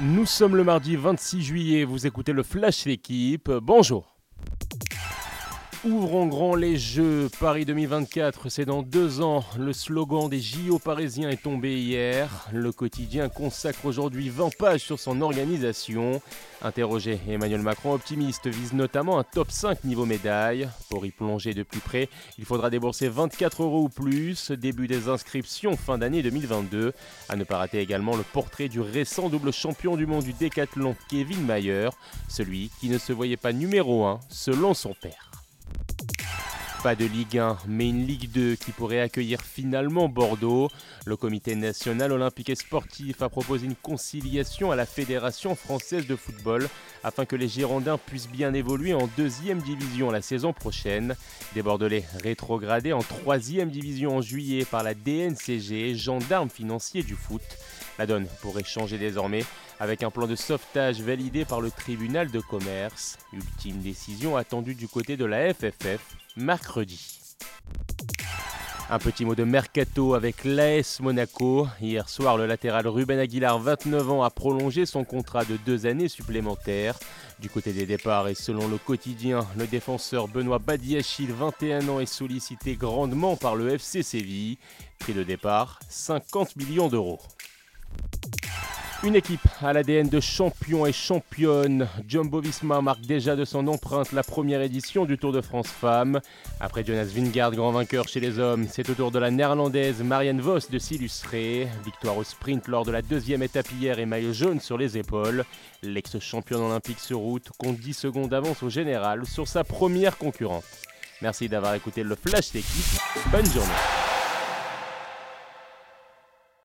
Nous sommes le mardi 26 juillet, vous écoutez le Flash L'équipe. Bonjour. Ouvrons grand les Jeux. Paris 2024, c'est dans deux ans. Le slogan des JO parisiens est tombé hier. Le quotidien consacre aujourd'hui 20 pages sur son organisation. Interrogé, Emmanuel Macron, optimiste, vise notamment un top 5 niveau médaille. Pour y plonger de plus près, il faudra débourser 24 euros ou plus. Début des inscriptions fin d'année 2022. À ne pas rater également le portrait du récent double champion du monde du décathlon, Kevin Mayer, celui qui ne se voyait pas numéro 1 selon son père. Pas de Ligue 1, mais une Ligue 2 qui pourrait accueillir finalement Bordeaux. Le Comité national olympique et sportif a proposé une conciliation à la Fédération française de football afin que les Girondins puissent bien évoluer en deuxième division la saison prochaine. Des Bordelais rétrogradés en troisième division en juillet par la DNCG, gendarme financier du foot. La donne pourrait changer désormais avec un plan de sauvetage validé par le tribunal de commerce. Ultime décision attendue du côté de la FFF mercredi. Un petit mot de mercato avec l'AS Monaco. Hier soir, le latéral Ruben Aguilar, 29 ans, a prolongé son contrat de deux années supplémentaires. Du côté des départs et selon le quotidien, le défenseur Benoît Badiachil, 21 ans, est sollicité grandement par le FC Séville. Prix de départ, 50 millions d'euros. Une équipe à l'ADN de champion et championne. Jumbo Visma marque déjà de son empreinte la première édition du Tour de France Femmes. Après Jonas Vingard, grand vainqueur chez les hommes, c'est au tour de la néerlandaise Marianne Vos de s'illustrer. Victoire au sprint lors de la deuxième étape hier et maillot jaune sur les épaules. L'ex-championne olympique sur route compte 10 secondes d'avance au général sur sa première concurrente. Merci d'avoir écouté le Flash d'équipe. Bonne journée.